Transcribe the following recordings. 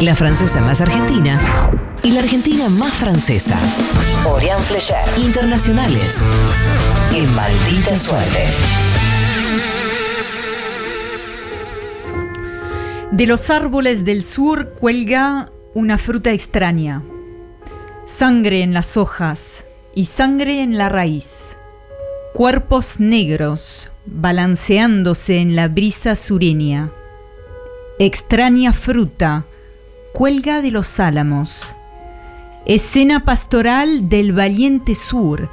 La francesa más argentina y la argentina más francesa. Orián Flecher. Internacionales. En Maldita Suerte. De los árboles del sur cuelga una fruta extraña. Sangre en las hojas y sangre en la raíz. Cuerpos negros balanceándose en la brisa sureña. Extraña fruta cuelga de los álamos. Escena pastoral del valiente sur.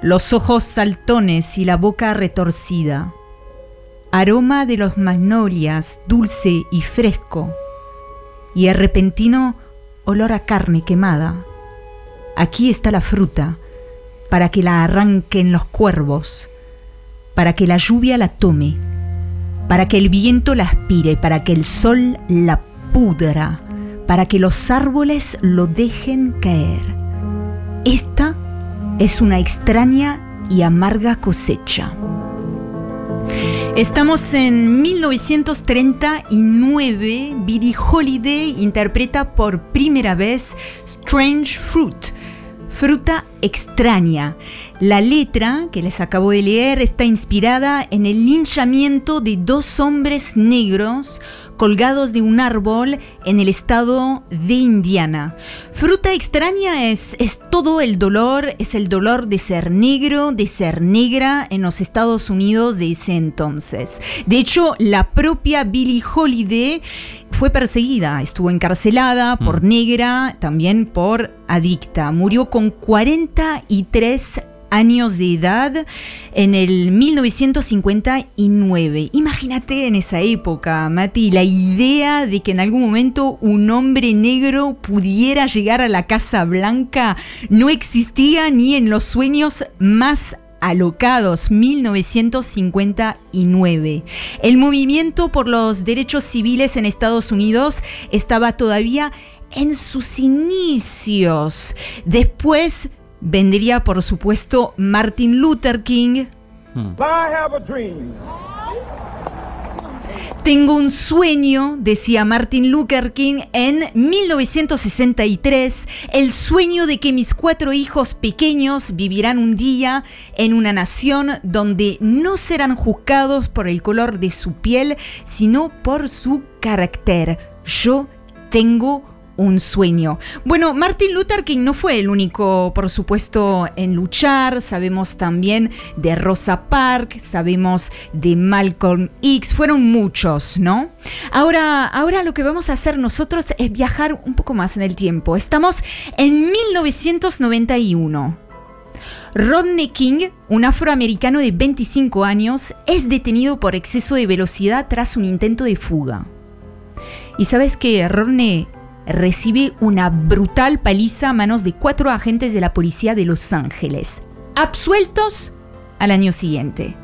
Los ojos saltones y la boca retorcida. Aroma de los magnolias dulce y fresco. Y el repentino olor a carne quemada. Aquí está la fruta, para que la arranquen los cuervos, para que la lluvia la tome, para que el viento la aspire, para que el sol la pudra, para que los árboles lo dejen caer. Esta es una extraña y amarga cosecha. Estamos en 1939. Billie Holiday interpreta por primera vez Strange Fruit, fruta extraña. La letra que les acabo de leer está inspirada en el linchamiento de dos hombres negros colgados de un árbol en el estado de Indiana. Fruta extraña es, es todo el dolor, es el dolor de ser negro, de ser negra en los Estados Unidos de ese entonces. De hecho, la propia Billie Holiday fue perseguida, estuvo encarcelada por negra, también por adicta. Murió con 43 años de edad en el 1959. Imagínate en esa época, Mati, la idea de que en algún momento un hombre negro pudiera llegar a la Casa Blanca no existía ni en los sueños más alocados 1959. El movimiento por los derechos civiles en Estados Unidos estaba todavía en sus inicios. Después vendría, por supuesto, Martin Luther King. Tengo un sueño, decía Martin Luther King en 1963, el sueño de que mis cuatro hijos pequeños vivirán un día en una nación donde no serán juzgados por el color de su piel, sino por su carácter. Yo tengo un sueño. Bueno, Martin Luther King no fue el único, por supuesto, en luchar. Sabemos también de Rosa Parks, sabemos de Malcolm X, fueron muchos, ¿no? Ahora, ahora lo que vamos a hacer nosotros es viajar un poco más en el tiempo. Estamos en 1991. Rodney King, un afroamericano de 25 años, es detenido por exceso de velocidad tras un intento de fuga. ¿Y sabes que Rodney recibe una brutal paliza a manos de cuatro agentes de la policía de Los Ángeles, absueltos al año siguiente.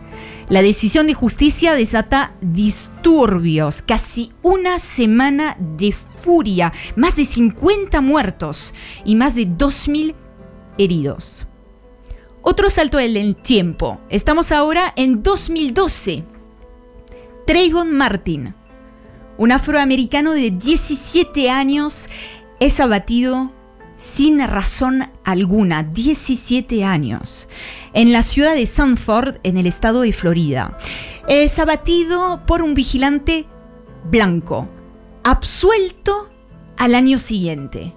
La decisión de justicia desata disturbios, casi una semana de furia, más de 50 muertos y más de 2.000 heridos. Otro salto en el tiempo. Estamos ahora en 2012. Trayvon Martin, un afroamericano de 17 años es abatido sin razón alguna, 17 años, en la ciudad de Sanford, en el estado de Florida. Es abatido por un vigilante blanco, absuelto al año siguiente.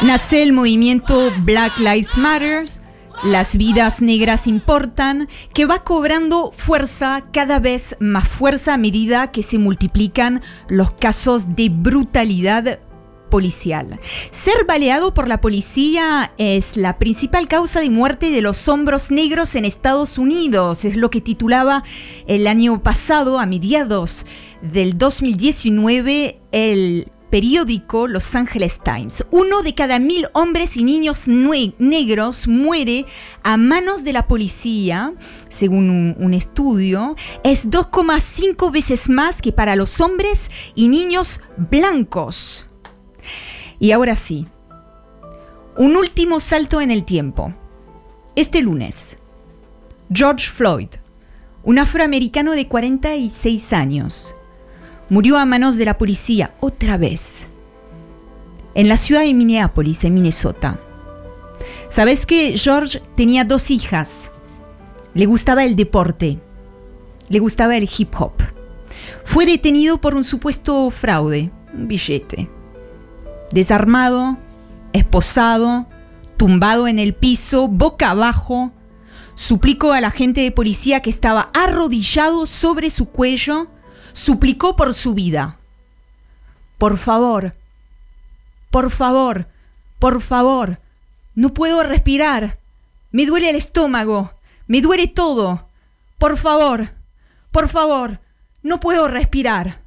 Nace el movimiento Black Lives Matter las vidas negras importan, que va cobrando fuerza, cada vez más fuerza a medida que se multiplican los casos de brutalidad policial. Ser baleado por la policía es la principal causa de muerte de los hombros negros en Estados Unidos, es lo que titulaba el año pasado, a mediados del 2019, el periódico Los Angeles Times. Uno de cada mil hombres y niños negros muere a manos de la policía, según un, un estudio. Es 2,5 veces más que para los hombres y niños blancos. Y ahora sí, un último salto en el tiempo. Este lunes, George Floyd, un afroamericano de 46 años, murió a manos de la policía otra vez, en la ciudad de Minneapolis, en Minnesota. ¿Sabes que George tenía dos hijas? Le gustaba el deporte, le gustaba el hip hop. Fue detenido por un supuesto fraude, un billete. Desarmado, esposado, tumbado en el piso, boca abajo, suplicó al agente de policía que estaba arrodillado sobre su cuello, suplicó por su vida. Por favor, por favor, por favor, no puedo respirar. Me duele el estómago, me duele todo. Por favor, por favor, no puedo respirar.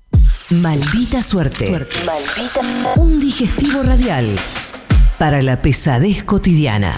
Maldita suerte. Maldita. Un digestivo radial para la pesadez cotidiana.